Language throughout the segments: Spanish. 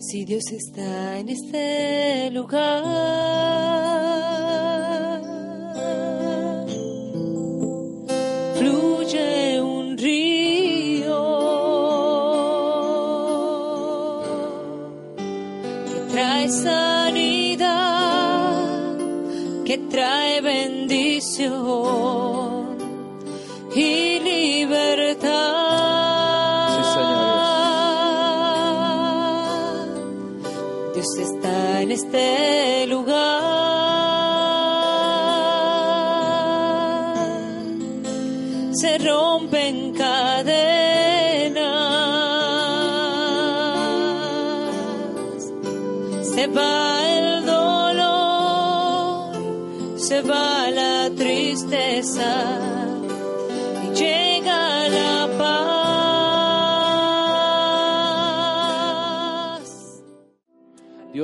Si Dios está en este lugar, está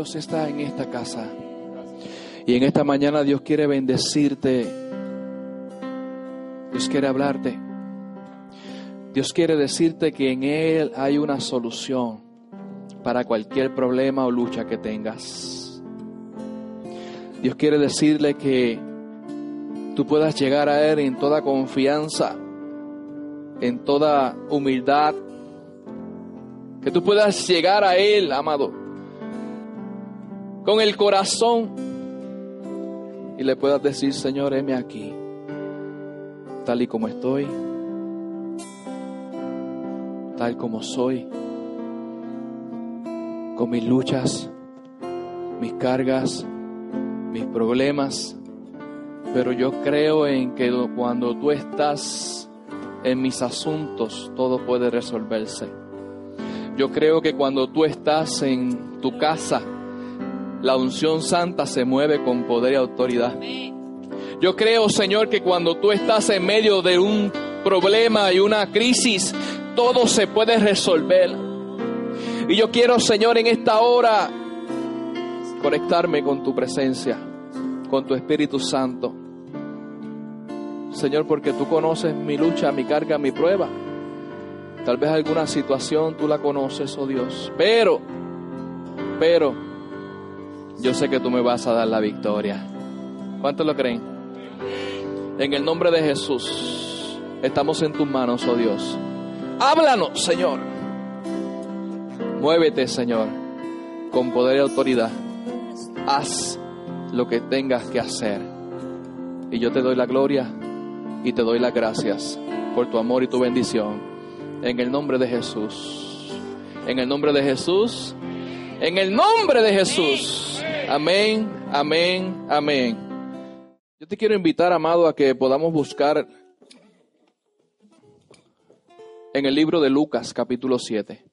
Dios está en esta casa. Y en esta mañana Dios quiere bendecirte. Dios quiere hablarte. Dios quiere decirte que en Él hay una solución para cualquier problema o lucha que tengas. Dios quiere decirle que tú puedas llegar a Él en toda confianza, en toda humildad. Que tú puedas llegar a Él, amado, con el corazón y le puedas decir, Señor, heme aquí, tal y como estoy, tal como soy, con mis luchas, mis cargas, mis problemas, pero yo creo en que cuando tú estás en mis asuntos, todo puede resolverse. Yo creo que cuando tú estás en tu casa, la unción santa se mueve con poder y autoridad. Yo creo, Señor, que cuando tú estás en medio de un problema y una crisis, todo se puede resolver. Y yo quiero, Señor, en esta hora conectarme con tu presencia, con tu Espíritu Santo. Señor, porque tú conoces mi lucha, mi carga, mi prueba. Tal vez alguna situación tú la conoces, oh Dios. Pero, pero, yo sé que tú me vas a dar la victoria. ¿Cuántos lo creen? En el nombre de Jesús, estamos en tus manos, oh Dios. Háblanos, Señor. Muévete, Señor, con poder y autoridad. Haz lo que tengas que hacer. Y yo te doy la gloria y te doy las gracias por tu amor y tu bendición. En el nombre de Jesús. En el nombre de Jesús. En el nombre de Jesús. Amén, amén, amén. Yo te quiero invitar, amado, a que podamos buscar en el libro de Lucas, capítulo 7.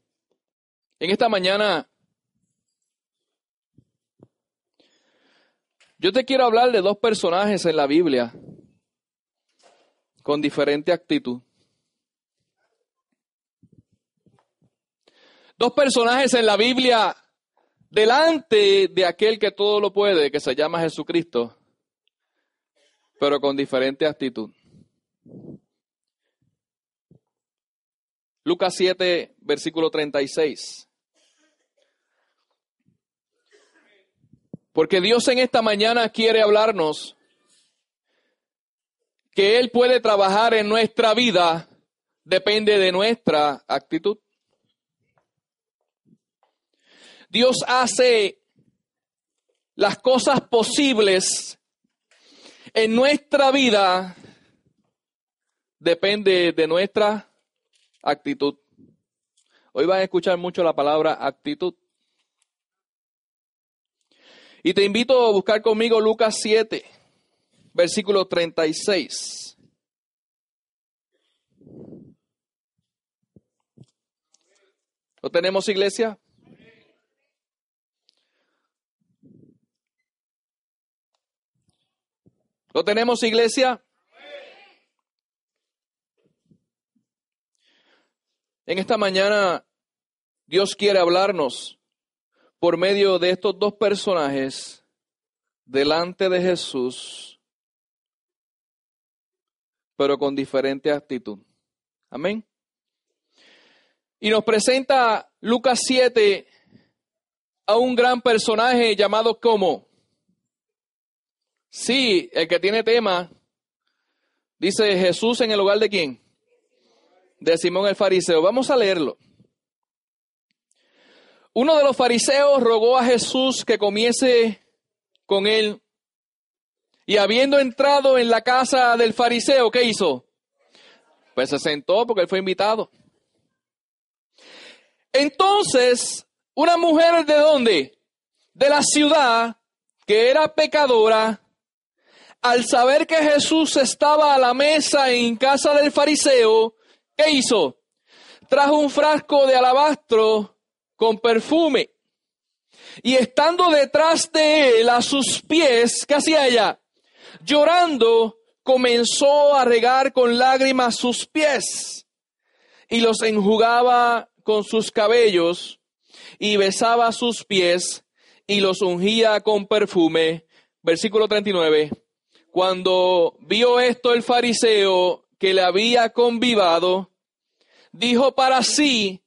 En esta mañana, yo te quiero hablar de dos personajes en la Biblia con diferente actitud. Dos personajes en la Biblia delante de aquel que todo lo puede, que se llama Jesucristo, pero con diferente actitud. Lucas 7, versículo 36. Porque Dios en esta mañana quiere hablarnos que Él puede trabajar en nuestra vida depende de nuestra actitud. Dios hace las cosas posibles en nuestra vida depende de nuestra actitud. Hoy van a escuchar mucho la palabra actitud. Y te invito a buscar conmigo Lucas 7, versículo 36. ¿Lo tenemos, iglesia? ¿Lo tenemos, iglesia? En esta mañana Dios quiere hablarnos por medio de estos dos personajes delante de Jesús, pero con diferente actitud. Amén. Y nos presenta Lucas 7, a un gran personaje llamado como. Sí, el que tiene tema, dice Jesús en el lugar de quién? De Simón el fariseo. Vamos a leerlo. Uno de los fariseos rogó a Jesús que comiese con él. Y habiendo entrado en la casa del fariseo, ¿qué hizo? Pues se sentó porque él fue invitado. Entonces, una mujer de dónde? De la ciudad, que era pecadora, al saber que Jesús estaba a la mesa en casa del fariseo, ¿qué hizo? Trajo un frasco de alabastro con perfume. Y estando detrás de él a sus pies, ¿qué hacía ella? Llorando, comenzó a regar con lágrimas sus pies y los enjugaba con sus cabellos y besaba sus pies y los ungía con perfume. Versículo 39. Cuando vio esto el fariseo que le había convivado, dijo para sí,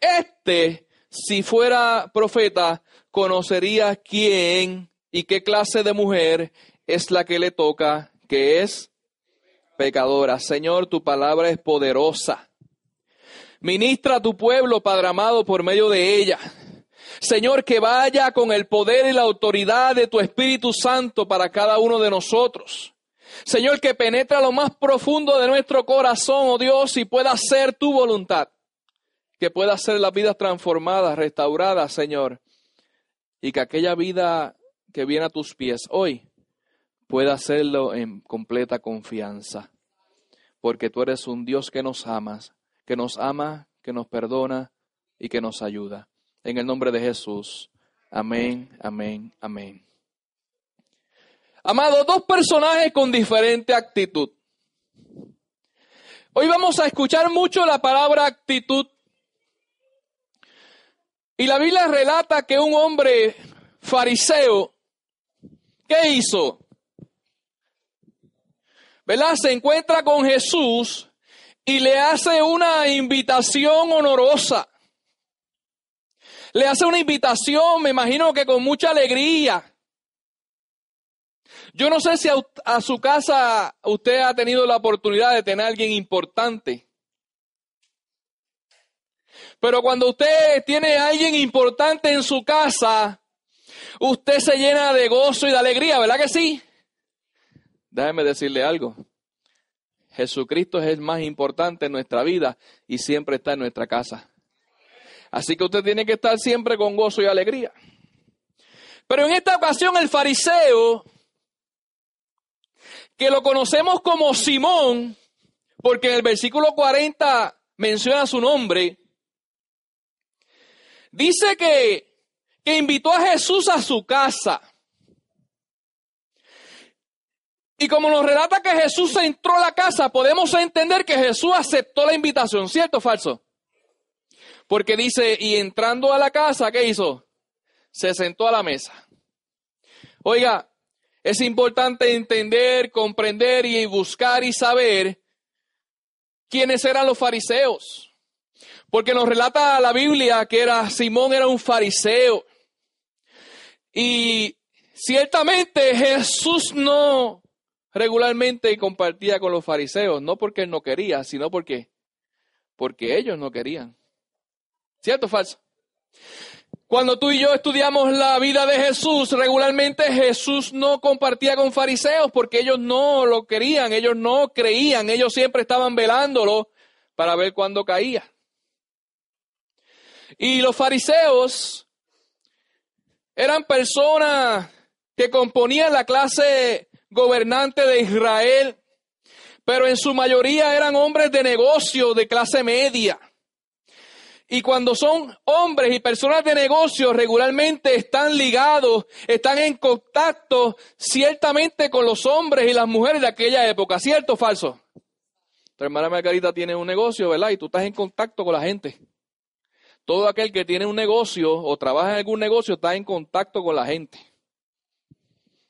este, si fuera profeta, conocería quién y qué clase de mujer es la que le toca, que es pecadora. Señor, tu palabra es poderosa. Ministra a tu pueblo, Padre amado, por medio de ella. Señor, que vaya con el poder y la autoridad de tu Espíritu Santo para cada uno de nosotros. Señor, que penetra lo más profundo de nuestro corazón, oh Dios, y pueda ser tu voluntad. Que pueda ser las vidas transformadas, restauradas, Señor. Y que aquella vida que viene a tus pies hoy pueda hacerlo en completa confianza. Porque tú eres un Dios que nos amas, que nos ama, que nos perdona y que nos ayuda. En el nombre de Jesús. Amén, amén, amén. Amado, dos personajes con diferente actitud. Hoy vamos a escuchar mucho la palabra actitud. Y la Biblia relata que un hombre fariseo, ¿qué hizo? ¿Verdad? Se encuentra con Jesús y le hace una invitación honorosa. Le hace una invitación, me imagino que con mucha alegría. Yo no sé si a, su casa usted ha tenido la oportunidad de tener a alguien importante. Pero cuando usted tiene a alguien importante en su casa, usted se llena de gozo y de alegría, ¿verdad que sí? Déjeme decirle algo. Jesucristo es el más importante en nuestra vida y siempre está en nuestra casa. Así que usted tiene que estar siempre con gozo y alegría. Pero en esta ocasión el fariseo, que lo conocemos como Simón, porque en el versículo 40 menciona su nombre, dice que, que invitó a Jesús a su casa. Y como nos relata que Jesús entró a la casa, podemos entender que Jesús aceptó la invitación, ¿cierto o falso? Porque dice, y entrando a la casa, ¿qué hizo? Se sentó a la mesa. Oiga, es importante entender, comprender y buscar y saber quiénes eran los fariseos. Porque nos relata la Biblia que era Simón era un fariseo. Y ciertamente Jesús no regularmente compartía con los fariseos, no porque él no quería, sino porque, porque ellos no querían. ¿Cierto o falso? Cuando tú y yo estudiamos la vida de Jesús, regularmente Jesús no compartía con fariseos porque ellos no lo querían, ellos no creían, ellos siempre estaban velándolo para ver cuándo caía. Y los fariseos eran personas que componían la clase gobernante de Israel, pero en su mayoría eran hombres de negocio de clase media. Y cuando son hombres y personas de negocio, regularmente están ligados, están en contacto ciertamente con los hombres y las mujeres de aquella época, ¿cierto o falso? Tu hermana Margarita tiene un negocio, ¿verdad? Y tú estás en contacto con la gente. Todo aquel que tiene un negocio o trabaja en algún negocio está en contacto con la gente.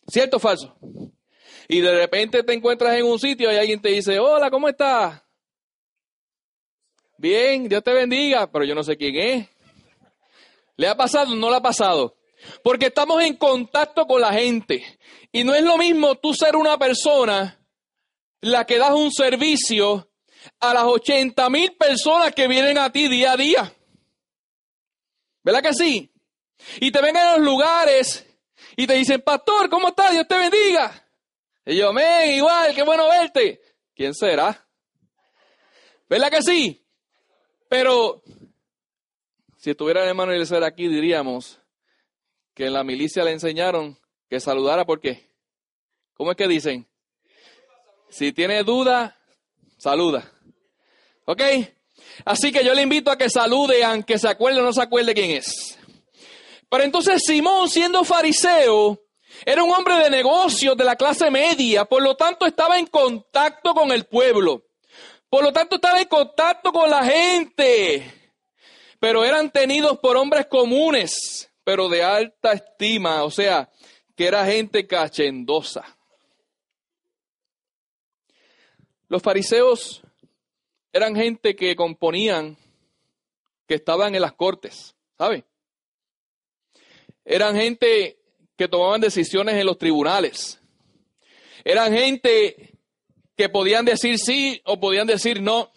¿Cierto o falso? y de repente te encuentras en un sitio y alguien te dice, hola, ¿cómo estás? Bien, Dios te bendiga, pero yo no sé quién es. ¿Le ha pasado? No le ha pasado. Porque estamos en contacto con la gente. Y no es lo mismo tú ser una persona la que das un servicio a las 80 mil personas que vienen a ti día a día. ¿Verdad que sí? Y te ven en los lugares y te dicen, pastor, ¿cómo estás? Dios te bendiga. Y yo, men, igual, qué bueno verte. ¿Quién será? ¿Verdad que sí? Pero si estuviera el hermano Eliezer aquí, diríamos que en la milicia le enseñaron que saludara porque, ¿cómo es que dicen? Si tiene duda, saluda. ¿Ok? Así que yo le invito a que salude, aunque se acuerde o no se acuerde quién es. Pero entonces Simón, siendo fariseo, era un hombre de negocios de la clase media, por lo tanto estaba en contacto con el pueblo. Por lo tanto estaba en contacto con la gente. Pero eran tenidos por hombres comunes, pero de alta estima, o sea, que era gente cachendosa. Los fariseos eran gente que componían, que estaban en las cortes, ¿sabe? Eran gente que tomaban decisiones en los tribunales. Eran gente que podían decir sí o podían decir no.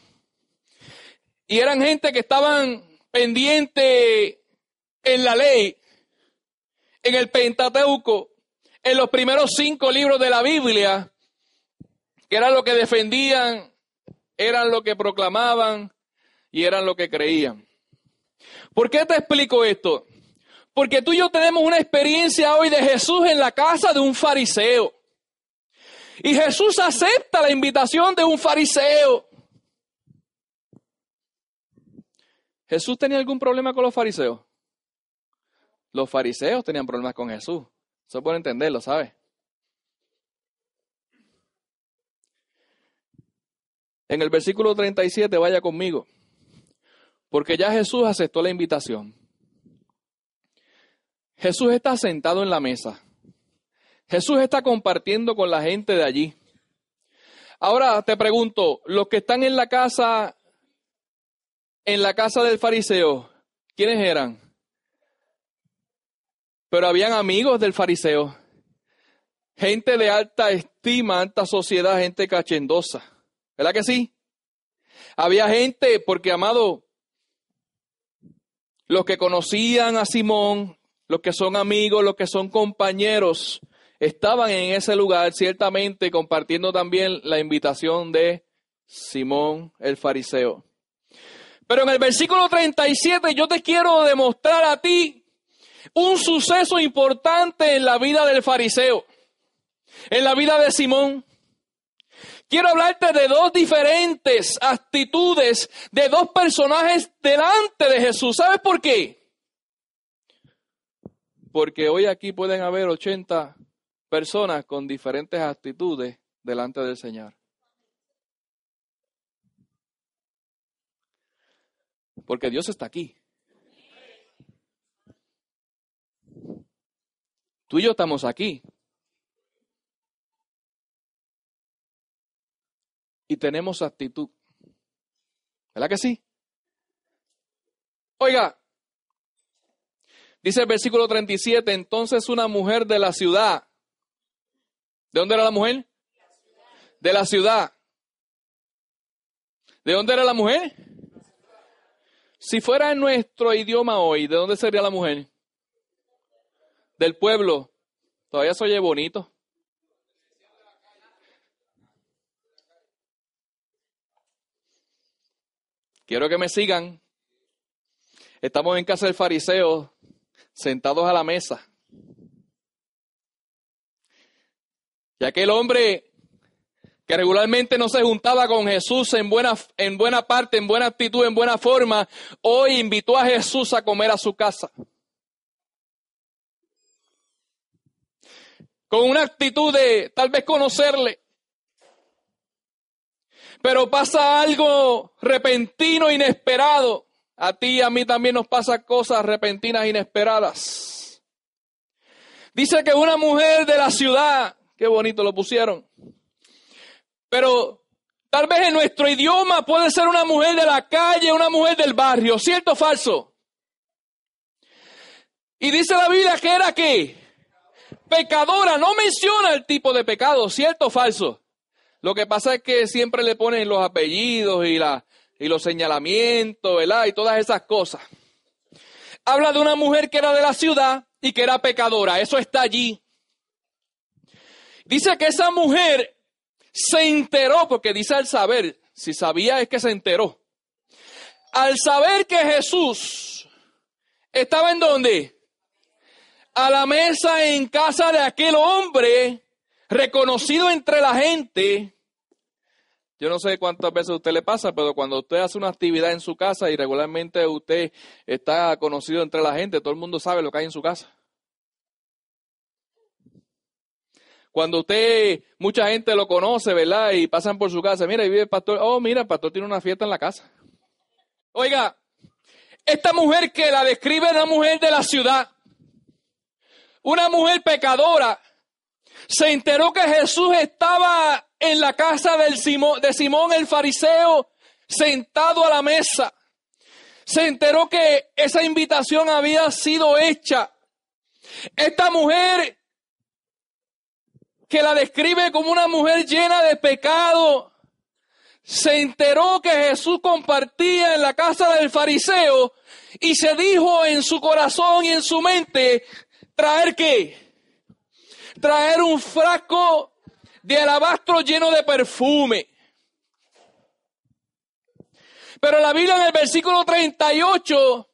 Y eran gente que estaban pendientes en la ley, en el Pentateuco, en los primeros cinco libros de la Biblia, que eran lo que defendían eran lo que proclamaban y eran lo que creían. ¿Por qué te explico esto? Porque tú y yo tenemos una experiencia hoy de Jesús en la casa de un fariseo. Y Jesús acepta la invitación de un fariseo. ¿Jesús tenía algún problema con los fariseos? Los fariseos tenían problemas con Jesús. Eso puede entenderlo, ¿sabes? En el versículo 37, vaya conmigo, porque ya Jesús aceptó la invitación. Jesús está sentado en la mesa. Jesús está compartiendo con la gente de allí. Ahora te pregunto, los que están en la casa, en la casa del fariseo, ¿quiénes eran? Pero habían amigos del fariseo, gente de alta estima, alta sociedad, gente cachendosa. ¿Verdad que sí? Había gente, porque amado, los que conocían a Simón, los que son amigos, los que son compañeros, estaban en ese lugar ciertamente compartiendo también la invitación de Simón el fariseo. Pero en el versículo 37 yo te quiero demostrar a ti un suceso importante en la vida del fariseo, en la vida de Simón. Quiero hablarte de dos diferentes actitudes de dos personajes delante de Jesús. ¿Sabes por qué? Porque hoy aquí pueden haber 80 personas con diferentes actitudes delante del Señor. Porque Dios está aquí. Tú y yo estamos aquí. y tenemos actitud. ¿Verdad que sí? Oiga, dice el versículo 37, entonces una mujer de la ciudad, ¿de dónde era la mujer? De la ciudad. ¿De dónde era la mujer? Si fuera en nuestro idioma hoy, ¿de dónde sería la mujer? Del pueblo. Todavía se oye bonito. Quiero que me sigan. Estamos en casa del fariseo, sentados a la mesa. Y aquel hombre que regularmente no se juntaba con Jesús en buena, en buena parte, en buena actitud, en buena forma, hoy invitó a Jesús a comer a su casa. Con una actitud de tal vez conocerle, pero pasa algo repentino, inesperado. A ti y a mí también nos pasa cosas repentinas, inesperadas. Dice que una mujer de la ciudad, qué bonito lo pusieron, pero tal vez en nuestro idioma puede ser una mujer de la calle, una mujer del barrio, ¿cierto o falso? Y dice la Biblia que era qué? Pecadora. No menciona el tipo de pecado, ¿cierto o falso? Lo que pasa es que siempre le ponen los apellidos y, la, y los señalamientos, ¿verdad? Y todas esas cosas. Habla de una mujer que era de la ciudad y que era pecadora. Eso está allí. Dice que esa mujer se enteró, porque dice al saber, si sabía es que se enteró. Al saber que Jesús estaba en donde? A la mesa en casa de aquel hombre reconocido entre la gente. Yo no sé cuántas veces a usted le pasa, pero cuando usted hace una actividad en su casa y regularmente usted está conocido entre la gente, todo el mundo sabe lo que hay en su casa. Cuando usted, mucha gente lo conoce, ¿verdad? Y pasan por su casa, mira, y vive el pastor, oh, mira, el pastor tiene una fiesta en la casa. Oiga, esta mujer que la describe una mujer de la ciudad, una mujer pecadora, se enteró que Jesús estaba en la casa del de Simón el fariseo, sentado a la mesa. Se enteró que esa invitación había sido hecha. Esta mujer que la describe como una mujer llena de pecado, se enteró que Jesús compartía en la casa del fariseo y se dijo en su corazón y en su mente, traer qué? Traer un frasco de alabastro lleno de perfume. Pero la Biblia en el versículo 38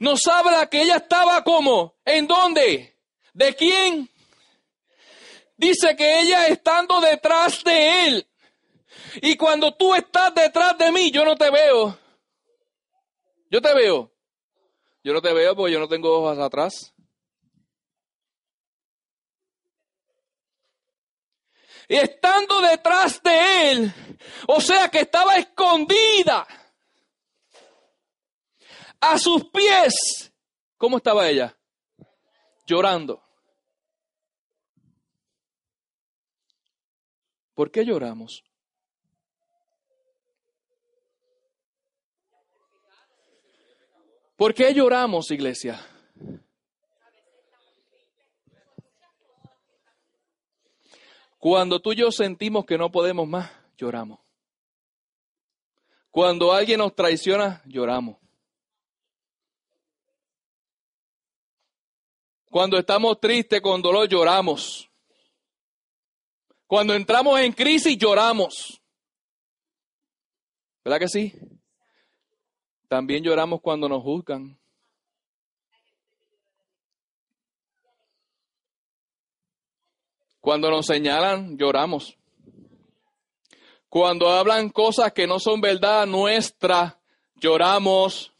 nos habla que ella estaba como, ¿en dónde? ¿De quién? Dice que ella estando detrás de él. Y cuando tú estás detrás de mí, yo no te veo. Yo te veo. Yo no te veo porque yo no tengo ojos atrás. Y estando detrás de él, o sea que estaba escondida a sus pies. ¿Cómo estaba ella? Llorando. ¿Por qué lloramos? ¿Por qué lloramos, iglesia? Cuando tú y yo sentimos que no podemos más, lloramos. Cuando alguien nos traiciona, lloramos. Cuando estamos tristes, con dolor, lloramos. Cuando entramos en crisis lloramos. ¿Verdad que sí? También lloramos cuando nos juzgan. Cuando nos señalan, lloramos. Cuando hablan cosas que no son verdad nuestra, lloramos.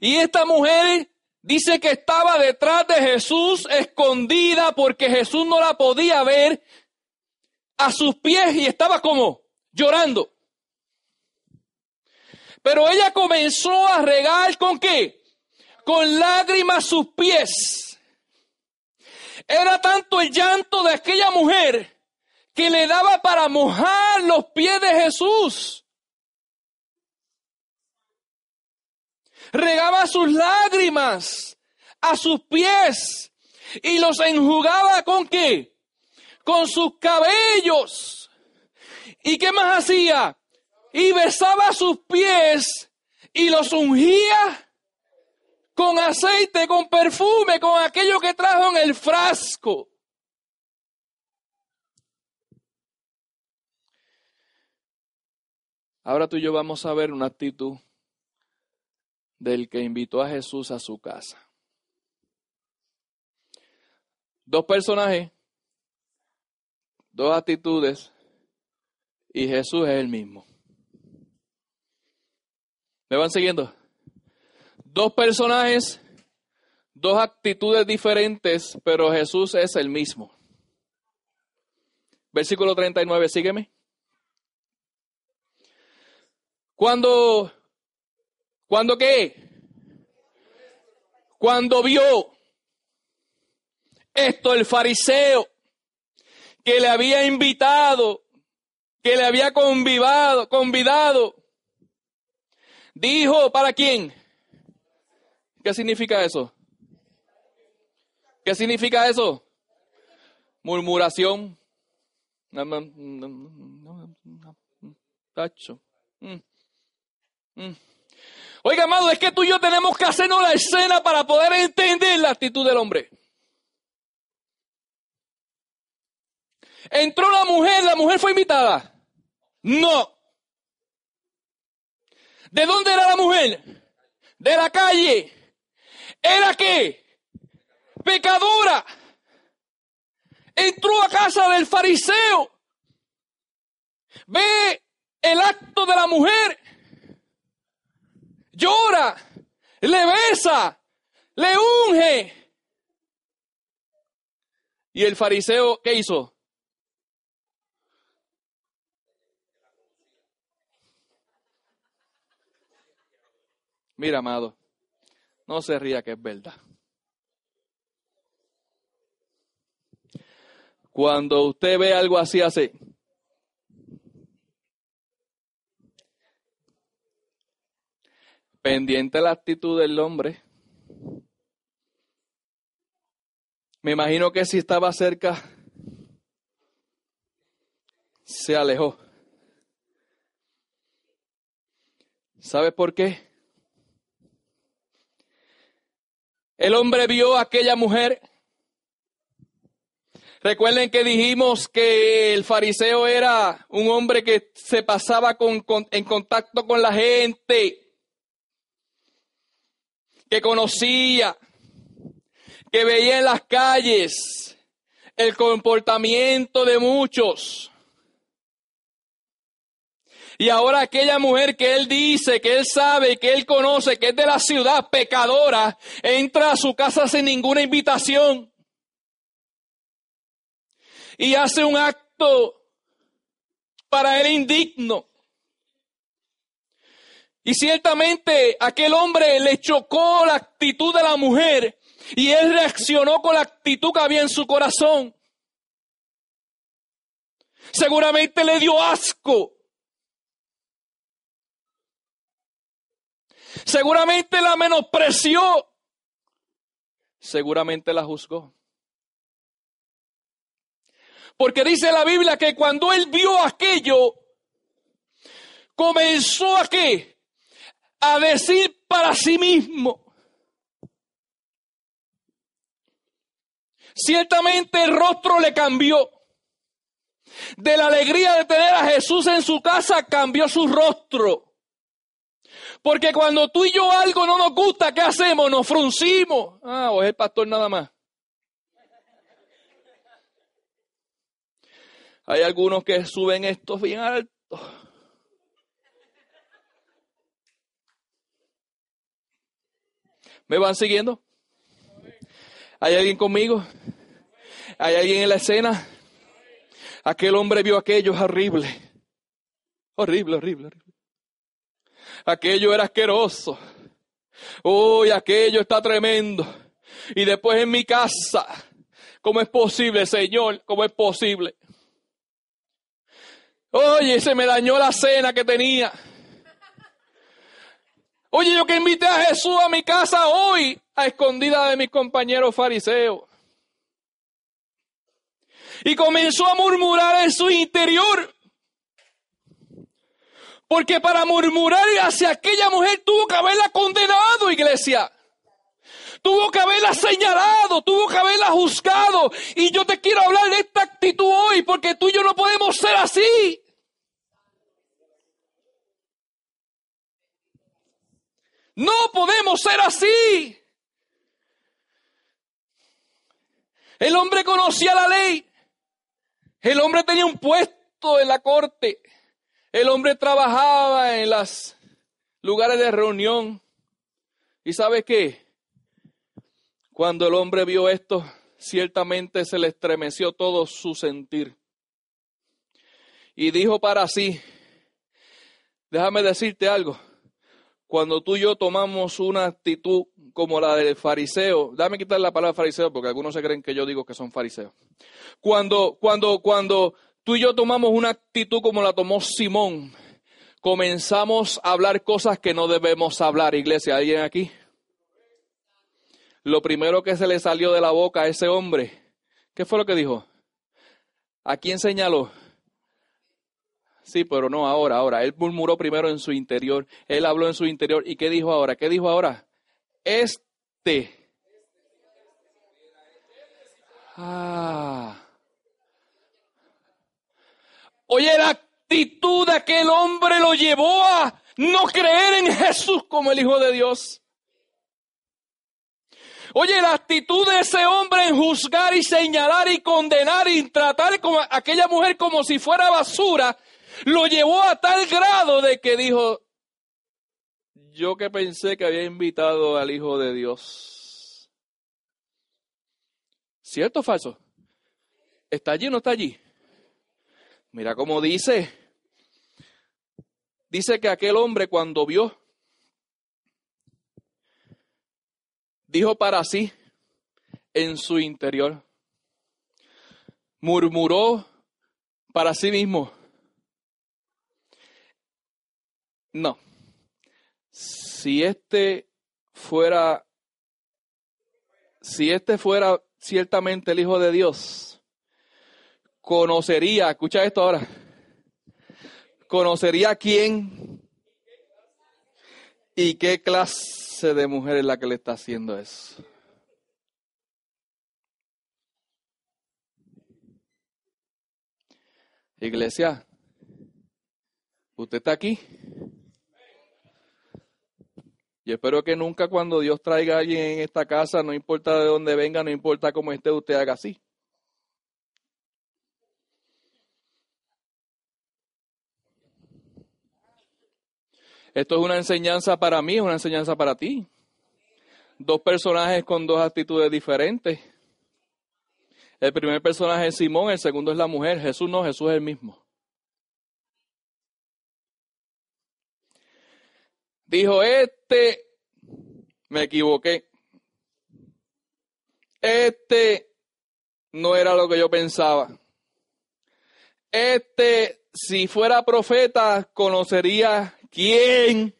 Y esta mujer Dice que estaba detrás de Jesús escondida porque Jesús no la podía ver a sus pies y estaba como llorando. Pero ella comenzó a regar con qué? Con lágrimas sus pies. Era tanto el llanto de aquella mujer que le daba para mojar los pies de Jesús. Regaba sus lágrimas a sus pies y los enjugaba con qué? Con sus cabellos. ¿Y qué más hacía? Y besaba sus pies y los ungía con aceite, con perfume, con aquello que trajo en el frasco. Ahora tú y yo vamos a ver una actitud del que invitó a Jesús a su casa. Dos personajes, dos actitudes, y Jesús es el mismo. ¿Me van siguiendo? Dos personajes, dos actitudes diferentes, pero Jesús es el mismo. Versículo 39, sígueme. Cuando ¿Cuándo qué? Cuando vio esto el fariseo que le había invitado, que le había convivado, convidado, dijo, ¿para quién? ¿Qué significa eso? ¿Qué significa eso? Murmuración. Tacho. Mm. Mm. Oiga, amado, es que tú y yo tenemos que hacernos la escena para poder entender la actitud del hombre. Entró la mujer, la mujer fue invitada. No. ¿De dónde era la mujer? De la calle. ¿Era qué? Pecadora. Entró a casa del fariseo. Ve el acto de la mujer llora, le besa, le unge. Y el fariseo, ¿qué hizo? Mira, amado, no se ría que es verdad. Cuando usted ve algo así, hace. Pendiente la actitud del hombre. Me imagino que si estaba cerca, se alejó. ¿Sabe por qué? El hombre vio a aquella mujer. Recuerden que dijimos que el fariseo era un hombre que se pasaba en contacto con la gente que conocía, que veía en las calles el comportamiento de muchos. Y ahora aquella mujer que él dice, que él sabe, que él conoce, que es de la ciudad pecadora, entra a su casa sin ninguna invitación. Y hace un acto para él indigno. Y ciertamente aquel hombre le chocó la actitud de la mujer y él reaccionó con la actitud que había en su corazón. Seguramente le dio asco. Seguramente la menospreció. Seguramente la juzgó. Porque dice la Biblia que cuando él vio aquello, comenzó a qué? A decir para sí mismo. Ciertamente el rostro le cambió. De la alegría de tener a Jesús en su casa cambió su rostro. Porque cuando tú y yo algo no nos gusta, ¿qué hacemos? Nos fruncimos. Ah, o es el pastor nada más. Hay algunos que suben estos bien altos. ¿Me van siguiendo? ¿Hay alguien conmigo? ¿Hay alguien en la escena? Aquel hombre vio aquello horrible. Horrible, horrible, horrible. Aquello era asqueroso. Uy, aquello está tremendo. Y después en mi casa, ¿cómo es posible, Señor? ¿Cómo es posible? Oye, se me dañó la cena que tenía. Oye, yo que invité a Jesús a mi casa hoy, a escondida de mis compañeros fariseos. Y comenzó a murmurar en su interior. Porque para murmurar hacia aquella mujer tuvo que haberla condenado, iglesia. Tuvo que haberla señalado, tuvo que haberla juzgado. Y yo te quiero hablar de esta actitud hoy, porque tú y yo no podemos ser así. No podemos ser así. El hombre conocía la ley. El hombre tenía un puesto en la corte. El hombre trabajaba en los lugares de reunión. ¿Y sabe qué? Cuando el hombre vio esto, ciertamente se le estremeció todo su sentir. Y dijo para sí, déjame decirte algo, cuando tú y yo tomamos una actitud como la del fariseo, dame quitar la palabra fariseo porque algunos se creen que yo digo que son fariseos. Cuando, cuando, cuando tú y yo tomamos una actitud como la tomó Simón, comenzamos a hablar cosas que no debemos hablar, iglesia. ¿Alguien aquí? lo primero que se le salió de la boca a ese hombre, ¿qué fue lo que dijo? ¿A quién señaló? Sí, pero no ahora, ahora. Él murmuró primero en su interior. Él habló en su interior. ¿Y qué dijo ahora? ¿Qué dijo ahora? Este. Ah. Oye, la actitud de aquel hombre lo llevó a no creer en Jesús como el Hijo de Dios. Oye, la actitud de ese hombre en juzgar y señalar y condenar y tratar a aquella mujer como si fuera basura lo llevó a tal grado de que dijo, yo que pensé que había invitado al Hijo de Dios. ¿Cierto o falso? ¿Está allí o no está allí? Mira cómo dice. Dice que aquel hombre cuando vio, dijo para sí en su interior, murmuró para sí mismo, No. Si este fuera, si este fuera ciertamente el Hijo de Dios, conocería, escucha esto ahora, conocería quién y qué clase de mujer es la que le está haciendo eso. Iglesia, ¿usted está aquí? Y espero que nunca cuando Dios traiga a alguien en esta casa, no importa de dónde venga, no importa cómo esté, usted haga así. Esto es una enseñanza para mí, es una enseñanza para ti. Dos personajes con dos actitudes diferentes. El primer personaje es Simón, el segundo es la mujer. Jesús no, Jesús es el mismo. Dijo, este, me equivoqué. Este no era lo que yo pensaba. Este, si fuera profeta, conocería quién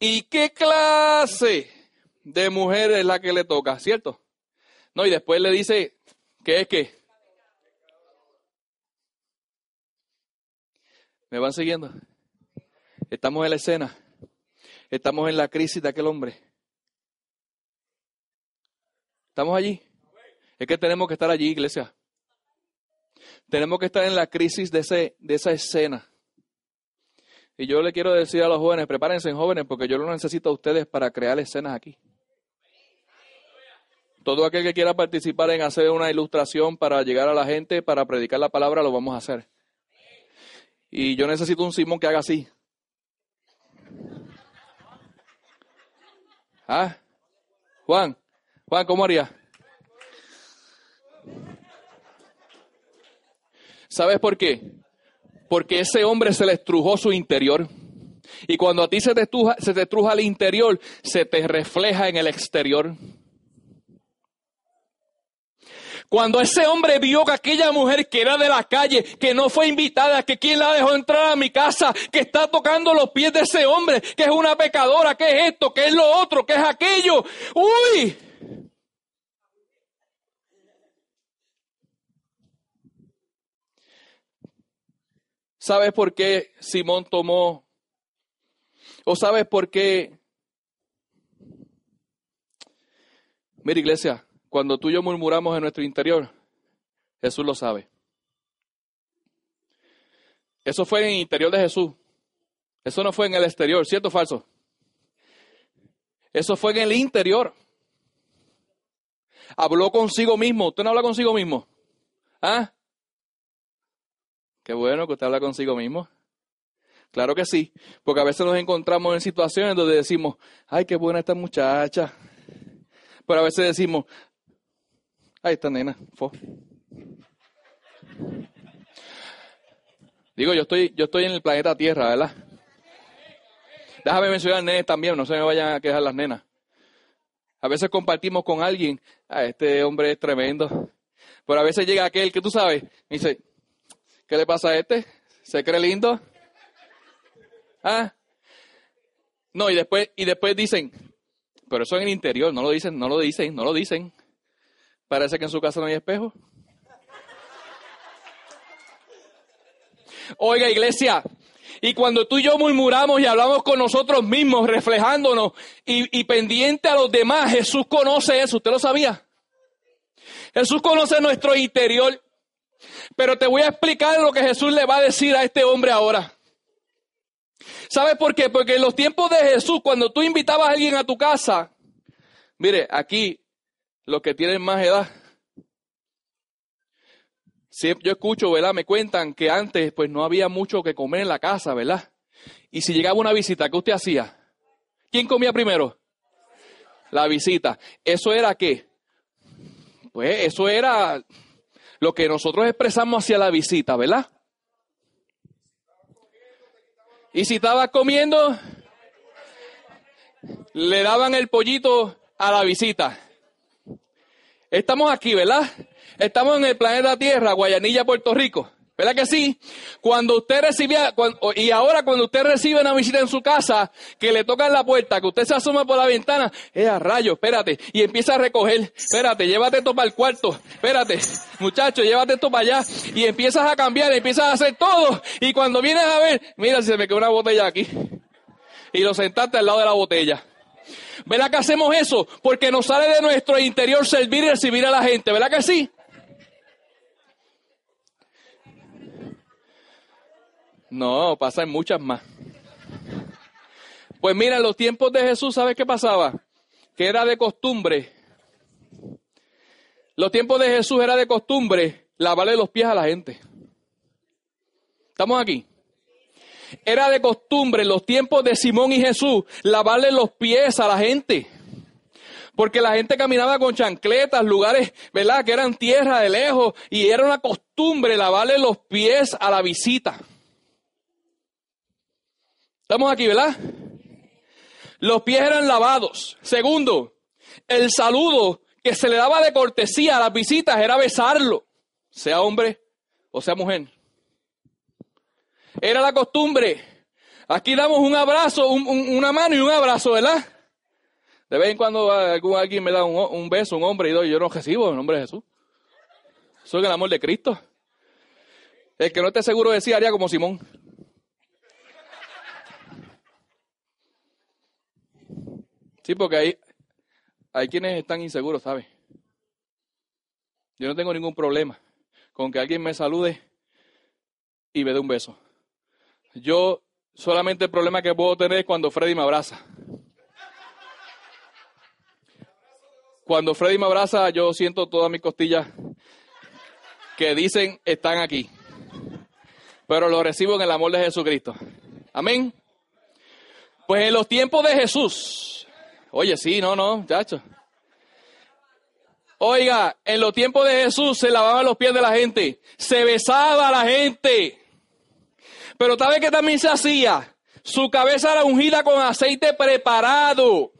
y qué clase de mujer es la que le toca, ¿cierto? No, y después le dice, ¿qué es qué? ¿Me van siguiendo? Estamos en la escena. Estamos en la crisis de aquel hombre. ¿Estamos allí? Es que tenemos que estar allí, iglesia. Tenemos que estar en la crisis de, ese, de esa escena. Y yo le quiero decir a los jóvenes, prepárense jóvenes, porque yo lo necesito a ustedes para crear escenas aquí. Todo aquel que quiera participar en hacer una ilustración para llegar a la gente, para predicar la palabra, lo vamos a hacer. Y yo necesito un Simón que haga así. ¿Ah? Juan, Juan, ¿cómo haría? ¿Sabes por qué? Porque ese hombre se le estrujó su interior. Y cuando a ti se te, estruja, se te estruja el interior, se te refleja en el exterior. Cuando ese hombre vio que aquella mujer que era de la calle, que no fue invitada, que quien la dejó entrar a mi casa, que está tocando los pies de ese hombre, que es una pecadora, que es esto, que es lo otro, que es aquello. ¡Uy! ¿Sabes por qué Simón tomó? ¿O sabes por qué? Mira, iglesia, cuando tú y yo murmuramos en nuestro interior, Jesús lo sabe. Eso fue en el interior de Jesús. Eso no fue en el exterior, ¿cierto o falso? Eso fue en el interior. Habló consigo mismo. ¿Usted no habla consigo mismo? ¿Ah? Qué bueno que usted habla consigo mismo. Claro que sí, porque a veces nos encontramos en situaciones donde decimos, ay, qué buena esta muchacha. Pero a veces decimos, Ahí está, nena. Digo, yo estoy, yo estoy en el planeta Tierra, ¿verdad? Déjame mencionar nenes también, no se me vayan a quejar las nenas. A veces compartimos con alguien, ah, este hombre es tremendo. Pero a veces llega aquel que tú sabes, y dice, ¿qué le pasa a este? ¿Se cree lindo? ¿Ah? No, y después, y después dicen, Pero eso en el interior, no lo dicen, no lo dicen, no lo dicen. Parece que en su casa no hay espejo. Oiga, iglesia, y cuando tú y yo murmuramos y hablamos con nosotros mismos, reflejándonos y, y pendiente a los demás, Jesús conoce eso. ¿Usted lo sabía? Jesús conoce nuestro interior. Pero te voy a explicar lo que Jesús le va a decir a este hombre ahora. ¿Sabes por qué? Porque en los tiempos de Jesús, cuando tú invitabas a alguien a tu casa, mire, aquí los que tienen más edad, yo escucho, ¿verdad? Me cuentan que antes pues no había mucho que comer en la casa, ¿verdad? Y si llegaba una visita, ¿qué usted hacía? ¿Quién comía primero? La visita. ¿Eso era qué? Pues eso era lo que nosotros expresamos hacia la visita, ¿verdad? Y si estaba comiendo, le daban el pollito a la visita. Estamos aquí, ¿verdad? Estamos en el planeta Tierra, Guayanilla, Puerto Rico. ¿Verdad que sí? Cuando usted recibía, y ahora cuando usted recibe una visita en su casa, que le tocan la puerta, que usted se asoma por la ventana, es a rayo, espérate, y empieza a recoger, espérate, llévate esto para el cuarto, espérate, muchacho, llévate esto para allá, y empiezas a cambiar, empiezas a hacer todo, y cuando vienes a ver, mira si se me quedó una botella aquí, y lo sentaste al lado de la botella. ¿Verdad que hacemos eso? Porque nos sale de nuestro interior servir y recibir a la gente, ¿verdad que sí? No, pasan muchas más. Pues mira, en los tiempos de Jesús, ¿sabes qué pasaba? Que era de costumbre. Los tiempos de Jesús era de costumbre lavarle los pies a la gente. ¿Estamos aquí? Era de costumbre en los tiempos de Simón y Jesús lavarle los pies a la gente. Porque la gente caminaba con chancletas, lugares, ¿verdad? Que eran tierra de lejos y era una costumbre lavarle los pies a la visita. Estamos aquí, ¿verdad? Los pies eran lavados. Segundo, el saludo que se le daba de cortesía a las visitas era besarlo, sea hombre o sea mujer. Era la costumbre. Aquí damos un abrazo, una mano y un abrazo, ¿verdad? De vez en cuando alguien me da un, beso, un hombre, y yo no recibo en nombre de Jesús. Soy el amor de Cristo. El que no esté seguro de sí haría como Simón. Sí, porque hay, hay quienes están inseguros, ¿sabes? Yo no tengo ningún problema con que alguien me salude y me dé un beso. Yo solamente el problema que puedo tener es cuando Freddy me abraza. Cuando Freddy me abraza, yo siento todas mis costillas que dicen están aquí. Pero lo recibo en el amor de Jesucristo. Amén. Pues en los tiempos de Jesús, Oye, sí, no, no, chacho. Oiga, en los tiempos de Jesús se lavaban los pies de la gente, se besaba a la gente. Pero ¿sabe qué también se hacía? Su cabeza era ungida con aceite preparado,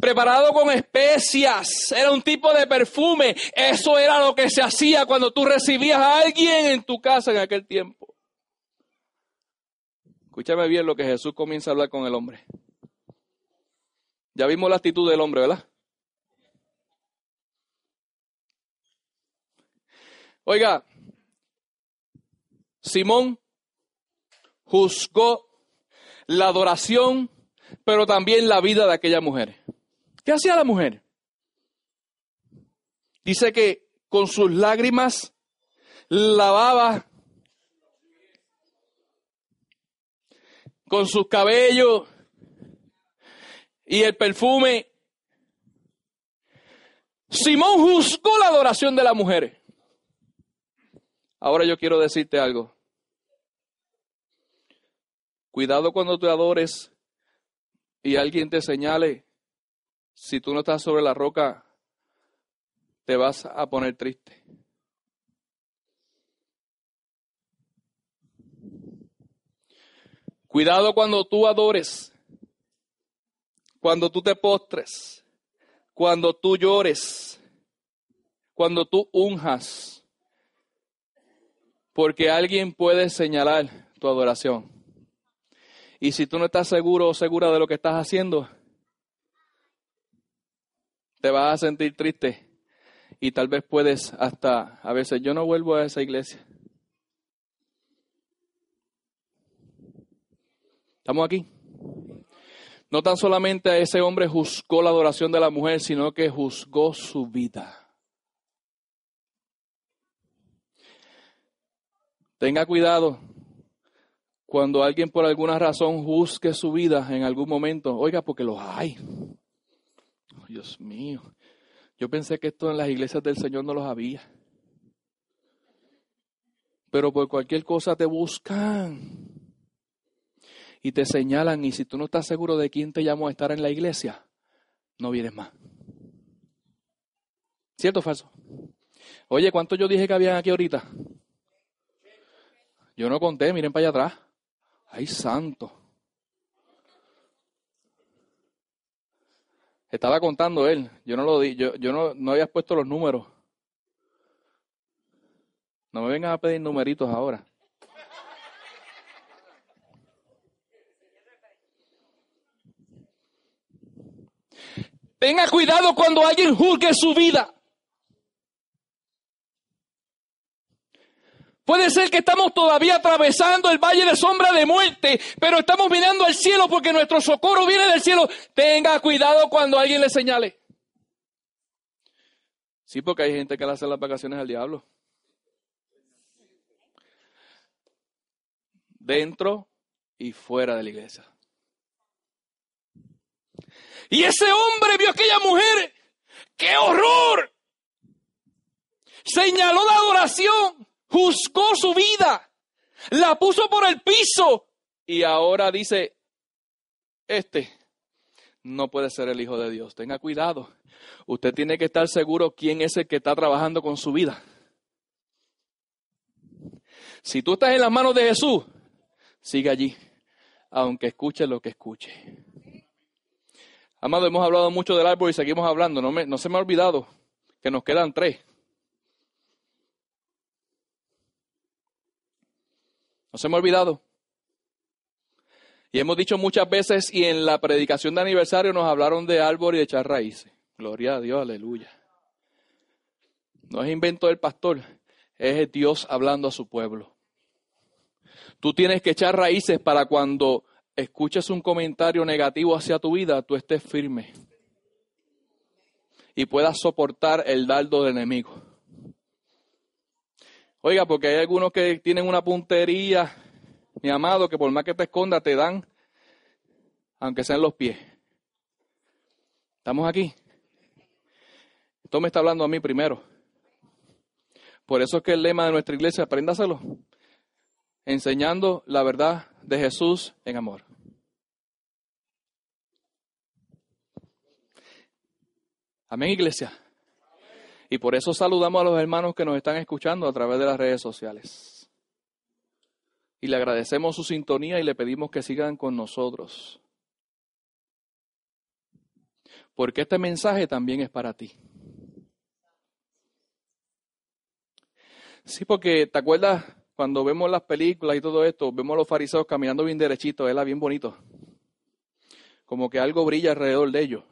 preparado con especias, era un tipo de perfume. Eso era lo que se hacía cuando tú recibías a alguien en tu casa en aquel tiempo. Escúchame bien lo que Jesús comienza a hablar con el hombre. Ya vimos la actitud del hombre, ¿verdad? Oiga, Simón juzgó la adoración, pero también la vida de aquella mujer. ¿Qué hacía la mujer? Dice que con sus lágrimas lavaba con sus cabellos y el perfume. Simón juzgó la adoración de la mujer. Ahora yo quiero decirte algo. Cuidado cuando te adores y alguien te señale, si tú no estás sobre la roca, te vas a poner triste. Cuidado cuando tú adores cuando tú te postres, cuando tú llores, cuando tú unjas, porque alguien puede señalar tu adoración. Y si tú no estás seguro o segura de lo que estás haciendo, te vas a sentir triste y tal vez puedes hasta, a veces yo no vuelvo a esa iglesia. ¿Estamos aquí? No tan solamente a ese hombre juzgó la adoración de la mujer, sino que juzgó su vida. Tenga cuidado cuando alguien por alguna razón juzgue su vida en algún momento. Oiga, porque los hay. Dios mío. Yo pensé que esto en las iglesias del Señor no los había. Pero por cualquier cosa te buscan y te señalan y si tú no estás seguro de quién te llamó a estar en la iglesia, no vienes más. ¿Cierto o falso? Oye, ¿cuánto yo dije que habían aquí ahorita? Yo no conté, miren para allá atrás. ¡Ay, santo! Estaba contando él, yo no lo di, yo, yo no, no había puesto los números. No me vengan a pedir numeritos ahora. Tenga cuidado cuando alguien juzgue su vida. Puede ser que estamos todavía atravesando el valle de sombra de muerte, pero estamos mirando al cielo porque nuestro socorro viene del cielo. Tenga cuidado cuando alguien le señale. Sí, porque hay gente que le hace las vacaciones al diablo. Dentro y fuera de la iglesia. Y ese hombre vio a aquella mujer. ¡Qué horror! Señaló la adoración, juzgó su vida, la puso por el piso y ahora dice, este no puede ser el Hijo de Dios. Tenga cuidado. Usted tiene que estar seguro quién es el que está trabajando con su vida. Si tú estás en las manos de Jesús, sigue allí, aunque escuche lo que escuche. Amado, hemos hablado mucho del árbol y seguimos hablando. No, me, no se me ha olvidado que nos quedan tres. No se me ha olvidado. Y hemos dicho muchas veces y en la predicación de aniversario nos hablaron de árbol y de echar raíces. Gloria a Dios, aleluya. No es invento del pastor, es Dios hablando a su pueblo. Tú tienes que echar raíces para cuando escuches un comentario negativo hacia tu vida, tú estés firme y puedas soportar el dardo del enemigo. Oiga, porque hay algunos que tienen una puntería, mi amado, que por más que te esconda te dan, aunque sean los pies. ¿Estamos aquí? Esto me está hablando a mí primero. Por eso es que el lema de nuestra iglesia, apréndaselo, enseñando la verdad de Jesús en amor. Amén, iglesia. Y por eso saludamos a los hermanos que nos están escuchando a través de las redes sociales. Y le agradecemos su sintonía y le pedimos que sigan con nosotros. Porque este mensaje también es para ti. Sí, porque te acuerdas cuando vemos las películas y todo esto, vemos a los fariseos caminando bien derechitos, era bien bonito. Como que algo brilla alrededor de ellos.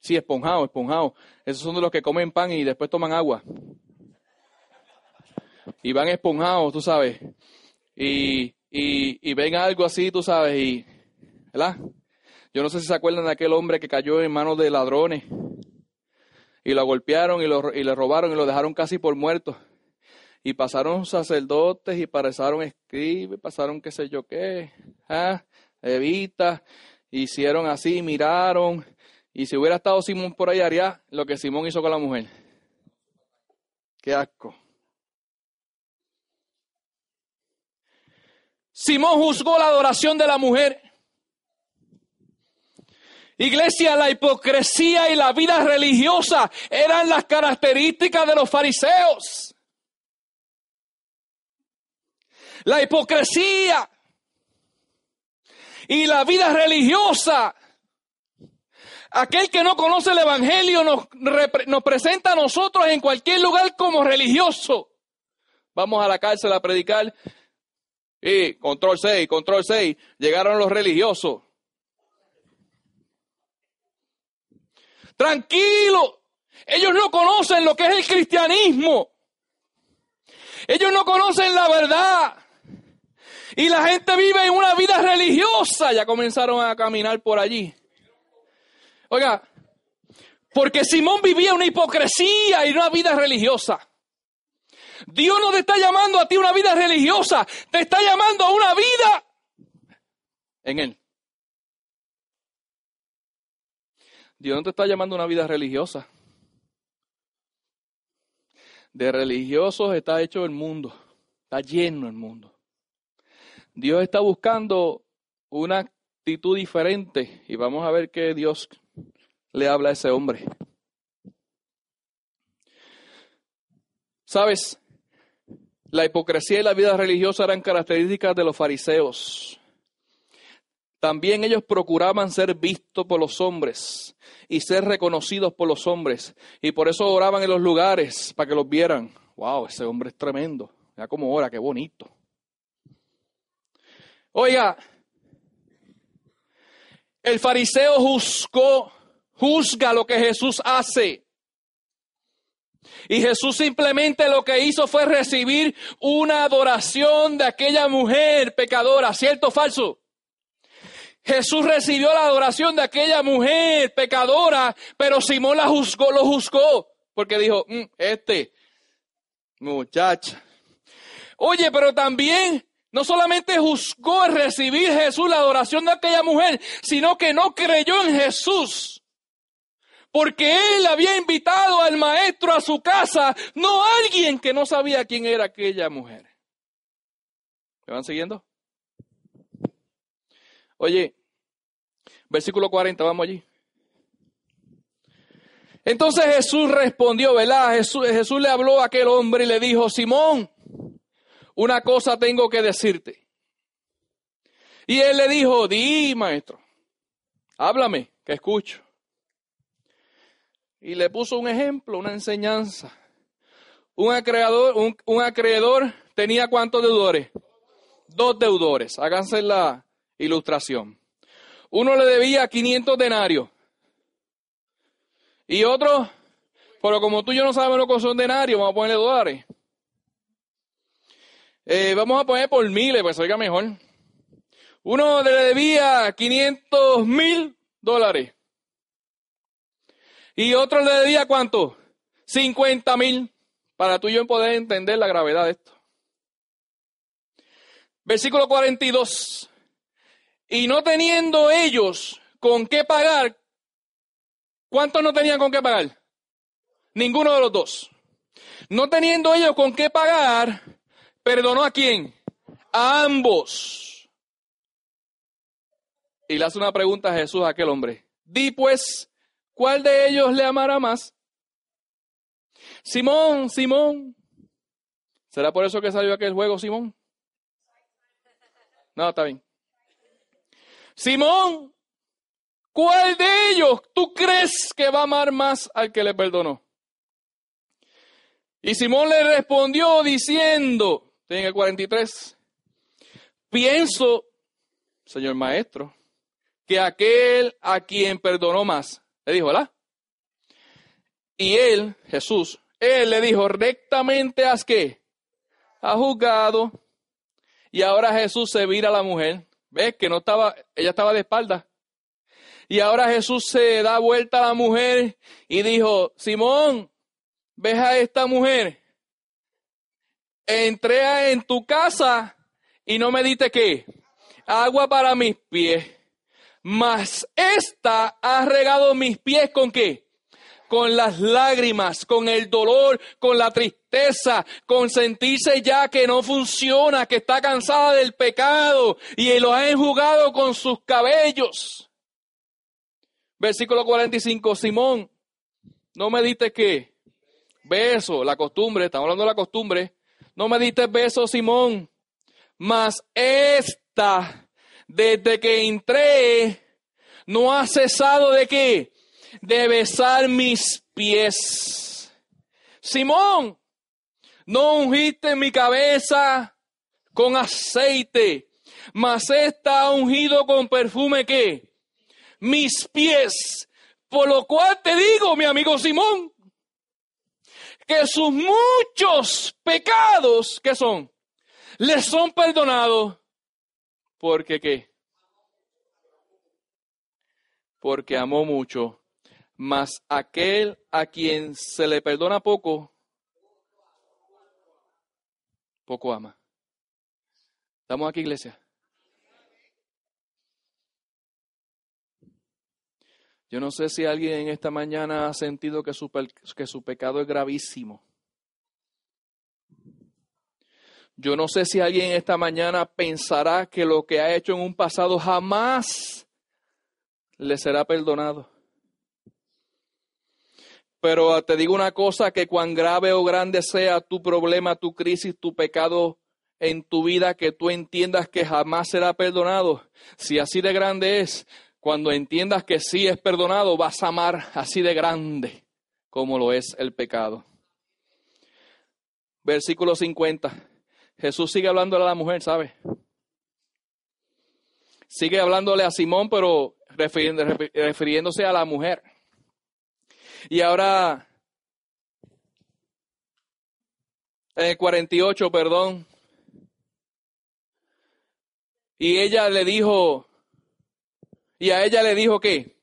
Sí, esponjado, esponjado. Esos son de los que comen pan y después toman agua. Y van esponjados, tú sabes. Y, y, y ven algo así, tú sabes, y, ¿verdad? Yo no sé si se acuerdan de aquel hombre que cayó en manos de ladrones y lo golpearon y, lo, y le robaron y lo dejaron casi por muerto. Y pasaron sacerdotes y pasaron escribes, pasaron qué sé yo qué, ¿ah? Evita, hicieron así, miraron y si hubiera estado Simón por ahí, haría lo que Simón hizo con la mujer. Qué asco. Simón juzgó la adoración de la mujer. Iglesia, la hipocresía y la vida religiosa eran las características de los fariseos. La hipocresía y la vida religiosa Aquel que no conoce el Evangelio nos, nos presenta a nosotros en cualquier lugar como religioso. Vamos a la cárcel a predicar. Y control 6, control 6, llegaron los religiosos. Tranquilo. Ellos no conocen lo que es el cristianismo. Ellos no conocen la verdad. Y la gente vive en una vida religiosa. Ya comenzaron a caminar por allí. Oiga, porque Simón vivía una hipocresía y una vida religiosa. Dios no te está llamando a ti una vida religiosa, te está llamando a una vida en Él. Dios no te está llamando a una vida religiosa. De religiosos está hecho el mundo, está lleno el mundo. Dios está buscando una actitud diferente y vamos a ver qué Dios le habla a ese hombre. ¿Sabes? La hipocresía y la vida religiosa eran características de los fariseos. También ellos procuraban ser vistos por los hombres y ser reconocidos por los hombres. Y por eso oraban en los lugares para que los vieran. Wow, ese hombre es tremendo. Mira cómo ora, qué bonito. Oiga, el fariseo juzgó, juzga lo que Jesús hace. Y Jesús simplemente lo que hizo fue recibir una adoración de aquella mujer pecadora, ¿cierto o falso? Jesús recibió la adoración de aquella mujer pecadora, pero Simón la juzgó, lo juzgó, porque dijo, mm, este muchacha. Oye, pero también no solamente juzgó recibir Jesús la adoración de aquella mujer, sino que no creyó en Jesús porque él había invitado al maestro a su casa, no alguien que no sabía quién era aquella mujer. ¿Me van siguiendo? Oye, versículo 40, vamos allí. Entonces Jesús respondió, ¿verdad? Jesús, Jesús le habló a aquel hombre y le dijo, Simón, una cosa tengo que decirte. Y él le dijo, di, maestro, háblame, que escucho. Y le puso un ejemplo, una enseñanza. Un acreedor, un, acreedor tenía cuántos deudores? Dos deudores. Háganse la ilustración. Uno le debía 500 denarios. Y otro, pero como tú y yo no sabemos lo que son denarios, vamos a ponerle dólares. Eh, vamos a poner por miles, pues oiga mejor. Uno le debía 500 mil dólares. Y otro le debía cuánto? 50 mil. Para tú y yo poder entender la gravedad de esto. Versículo 42. Y no teniendo ellos con qué pagar, ¿cuántos no tenían con qué pagar? Ninguno de los dos. No teniendo ellos con qué pagar, perdonó a quién? A ambos. Y le hace una pregunta a Jesús a aquel hombre. Di pues, ¿Cuál de ellos le amará más? Simón, Simón. ¿Será por eso que salió aquel juego, Simón? No, está bien. Simón, ¿cuál de ellos tú crees que va a amar más al que le perdonó? Y Simón le respondió diciendo, en el 43, pienso, señor maestro, que aquel a quien perdonó más le dijo, ¿verdad? Y él, Jesús, él le dijo, rectamente haz que, ha juzgado. Y ahora Jesús se vira a la mujer. ¿Ves que no estaba, ella estaba de espalda? Y ahora Jesús se da vuelta a la mujer y dijo, Simón, ves a esta mujer. Entré en tu casa y no me diste qué? Agua para mis pies mas esta ha regado mis pies con qué? Con las lágrimas, con el dolor, con la tristeza, con sentirse ya que no funciona, que está cansada del pecado y lo ha enjugado con sus cabellos. Versículo 45, Simón, no me diste qué? Beso, la costumbre, estamos hablando de la costumbre. No me diste beso, Simón, mas esta desde que entré, no ha cesado de qué? De besar mis pies. Simón, no ungiste mi cabeza con aceite, mas está ungido con perfume qué? Mis pies. Por lo cual te digo, mi amigo Simón, que sus muchos pecados, ¿qué son? Les son perdonados. Porque qué? Porque amó mucho. Mas aquel a quien se le perdona poco, poco ama. ¿Estamos aquí, iglesia? Yo no sé si alguien en esta mañana ha sentido que su, que su pecado es gravísimo. Yo no sé si alguien en esta mañana pensará que lo que ha hecho en un pasado jamás le será perdonado. Pero te digo una cosa, que cuán grave o grande sea tu problema, tu crisis, tu pecado en tu vida, que tú entiendas que jamás será perdonado. Si así de grande es, cuando entiendas que sí es perdonado, vas a amar así de grande como lo es el pecado. Versículo 50. Jesús sigue hablándole a la mujer, ¿sabe? Sigue hablándole a Simón, pero refiriéndose a la mujer. Y ahora, en el 48, perdón. Y ella le dijo, y a ella le dijo que,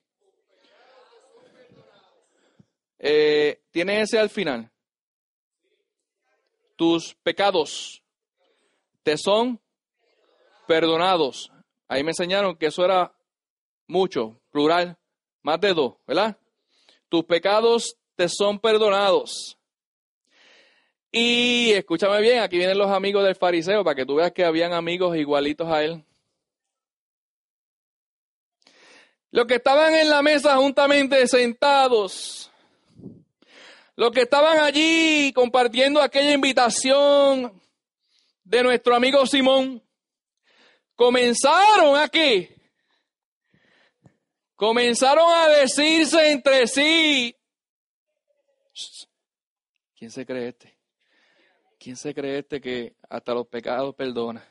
eh, tiene ese al final. Tus pecados te son perdonados. Ahí me enseñaron que eso era mucho, plural, más de dos, ¿verdad? Tus pecados te son perdonados. Y escúchame bien, aquí vienen los amigos del fariseo para que tú veas que habían amigos igualitos a él. Los que estaban en la mesa juntamente sentados, los que estaban allí compartiendo aquella invitación de nuestro amigo Simón, comenzaron aquí, comenzaron a decirse entre sí, ¿quién se cree este? ¿Quién se cree este que hasta los pecados perdona?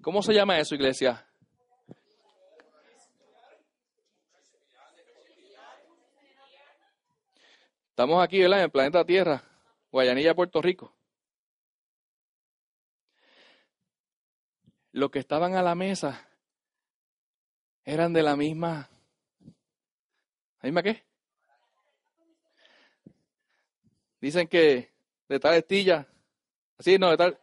¿Cómo se llama eso, iglesia? Estamos aquí, ¿verdad? En el planeta Tierra, Guayanilla, Puerto Rico. Los que estaban a la mesa eran de la misma. ¿La misma qué? Dicen que de tal estilla. Así, no, de tal.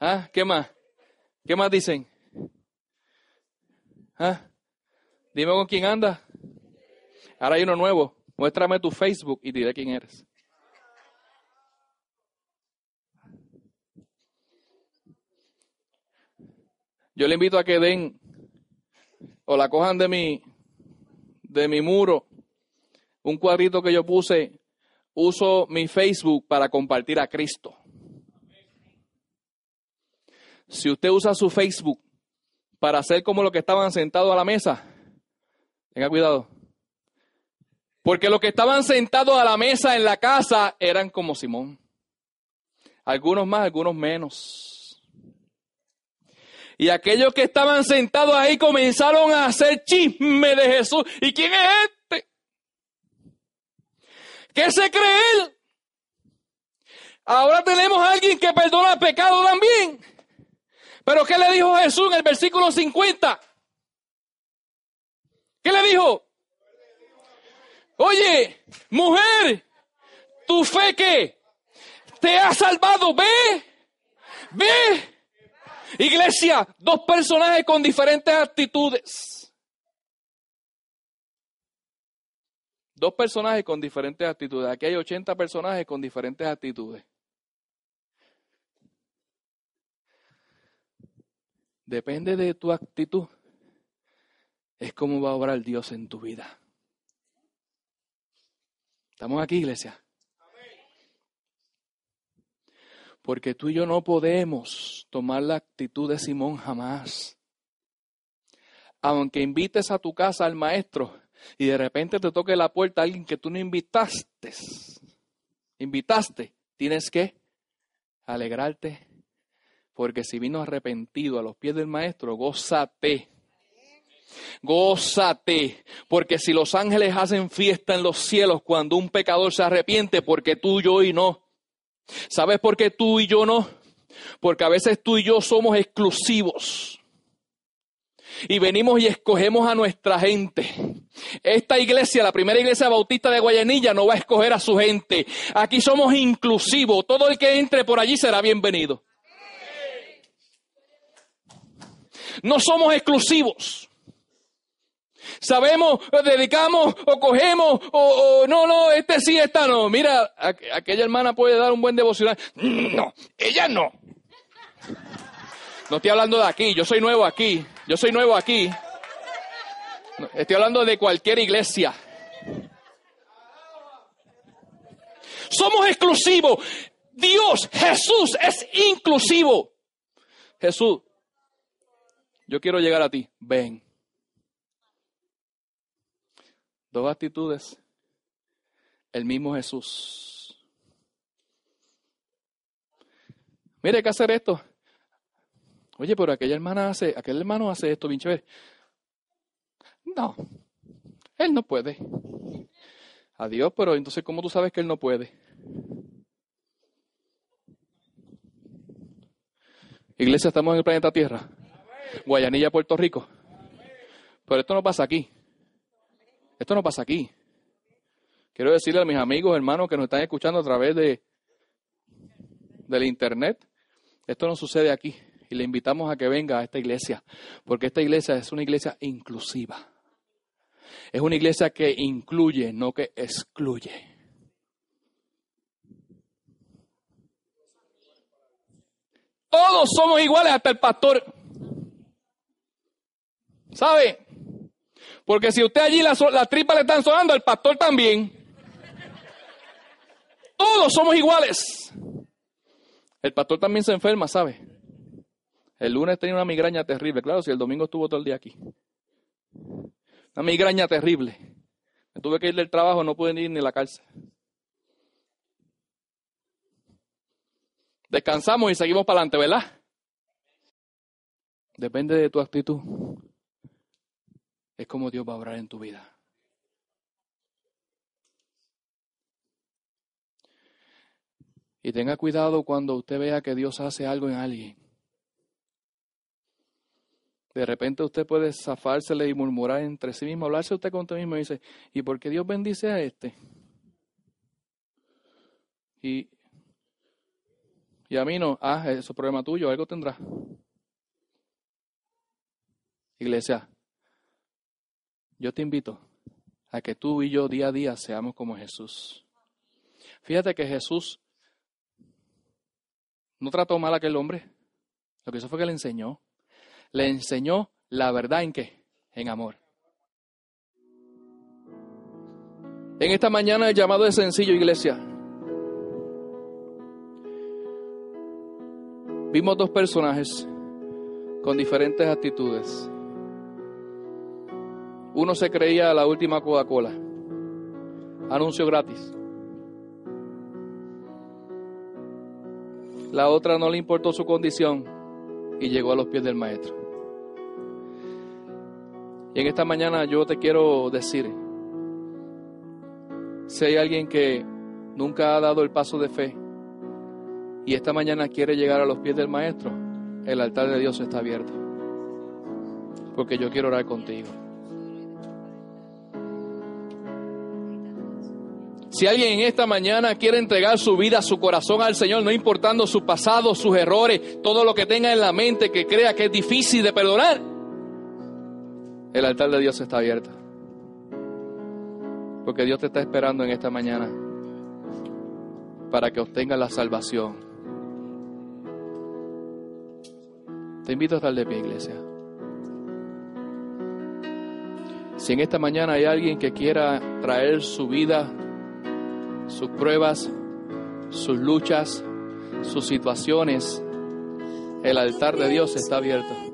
¿Ah? ¿Qué más? ¿Qué más dicen? ¿Ah? Dime con quién anda. Ahora hay uno nuevo. Muéstrame tu Facebook y diré quién eres. Yo le invito a que den o la cojan de mi de mi muro un cuadrito que yo puse. Uso mi Facebook para compartir a Cristo. Si usted usa su Facebook para hacer como los que estaban sentados a la mesa, Tenga cuidado. Porque los que estaban sentados a la mesa en la casa eran como Simón. Algunos más, algunos menos. Y aquellos que estaban sentados ahí comenzaron a hacer chisme de Jesús. ¿Y quién es este? ¿Qué se cree él? Ahora tenemos a alguien que perdona el pecado también. Pero ¿qué le dijo Jesús en el versículo 50? ¿Qué le dijo? Oye, mujer, tu fe que te ha salvado, ve, ve. Iglesia, dos personajes con diferentes actitudes. Dos personajes con diferentes actitudes. Aquí hay 80 personajes con diferentes actitudes. Depende de tu actitud es cómo va a obrar Dios en tu vida. ¿Estamos aquí, iglesia? Porque tú y yo no podemos tomar la actitud de Simón jamás. Aunque invites a tu casa al maestro y de repente te toque la puerta a alguien que tú no invitaste, invitaste, tienes que alegrarte, Porque si vino arrepentido a los pies del maestro, gózate. Gózate, porque si los ángeles hacen fiesta en los cielos cuando un pecador se arrepiente, porque tú, yo y no. ¿Sabes por qué tú y yo no? Porque a veces tú y yo somos exclusivos. Y venimos y escogemos a nuestra gente. Esta iglesia, la primera iglesia bautista de Guayanilla, no va a escoger a su gente. Aquí somos inclusivos. Todo el que entre por allí será bienvenido. No somos exclusivos. Sabemos, dedicamos o cogemos o, no, no, este sí, esta no. Mira, aquella hermana puede dar un buen devocional. No, ella no. No estoy hablando de aquí, yo soy nuevo aquí. Yo soy nuevo aquí. Estoy hablando de cualquier iglesia. Somos exclusivos. Dios, Jesús es inclusivo. Jesús, yo quiero llegar a ti. Ven. Dos actitudes. El mismo Jesús. Mire, hay que hacer esto. Oye, pero aquella hermana hace, aquel hermano hace esto bien chévere. No, él no puede. Adiós, pero entonces, ¿cómo tú sabes que él no puede? Iglesia, estamos en el planeta Tierra. Guayanilla, Puerto Rico. Pero esto no pasa aquí. Esto no pasa aquí. Quiero decirle a mis amigos, hermanos que nos están escuchando a través de del internet, esto no sucede aquí. Y le invitamos a que venga a esta iglesia, porque esta iglesia es una iglesia inclusiva. Es una iglesia que incluye, no que excluye. Todos somos iguales, hasta el pastor. ¿Sabe? Porque si usted allí la tripas le están sonando, el pastor también. Todos somos iguales. El pastor también se enferma, ¿sabe? El lunes tenía una migraña terrible. Claro, si el domingo estuvo todo el día aquí. Una migraña terrible. Me tuve que ir del trabajo, no pude ir ni a la cárcel. Descansamos y seguimos para adelante, ¿verdad? Depende de tu actitud es como Dios va a obrar en tu vida. Y tenga cuidado cuando usted vea que Dios hace algo en alguien. De repente usted puede zafársele y murmurar entre sí mismo, hablarse usted con usted mismo y dice, ¿y por qué Dios bendice a este? Y, y a mí no, ah, eso es problema tuyo, algo tendrá. Iglesia, yo te invito a que tú y yo día a día seamos como Jesús. Fíjate que Jesús no trató mal a aquel hombre. Lo que hizo fue que le enseñó. Le enseñó la verdad en qué? En amor. En esta mañana el llamado es sencillo, iglesia. Vimos dos personajes con diferentes actitudes. Uno se creía la última Coca-Cola. Anuncio gratis. La otra no le importó su condición y llegó a los pies del maestro. Y en esta mañana yo te quiero decir, si hay alguien que nunca ha dado el paso de fe y esta mañana quiere llegar a los pies del maestro, el altar de Dios está abierto. Porque yo quiero orar contigo. Si alguien en esta mañana quiere entregar su vida, su corazón al Señor, no importando su pasado, sus errores, todo lo que tenga en la mente que crea que es difícil de perdonar, el altar de Dios está abierto. Porque Dios te está esperando en esta mañana para que obtenga la salvación. Te invito a estar de pie, iglesia. Si en esta mañana hay alguien que quiera traer su vida sus pruebas, sus luchas, sus situaciones, el altar de Dios está abierto.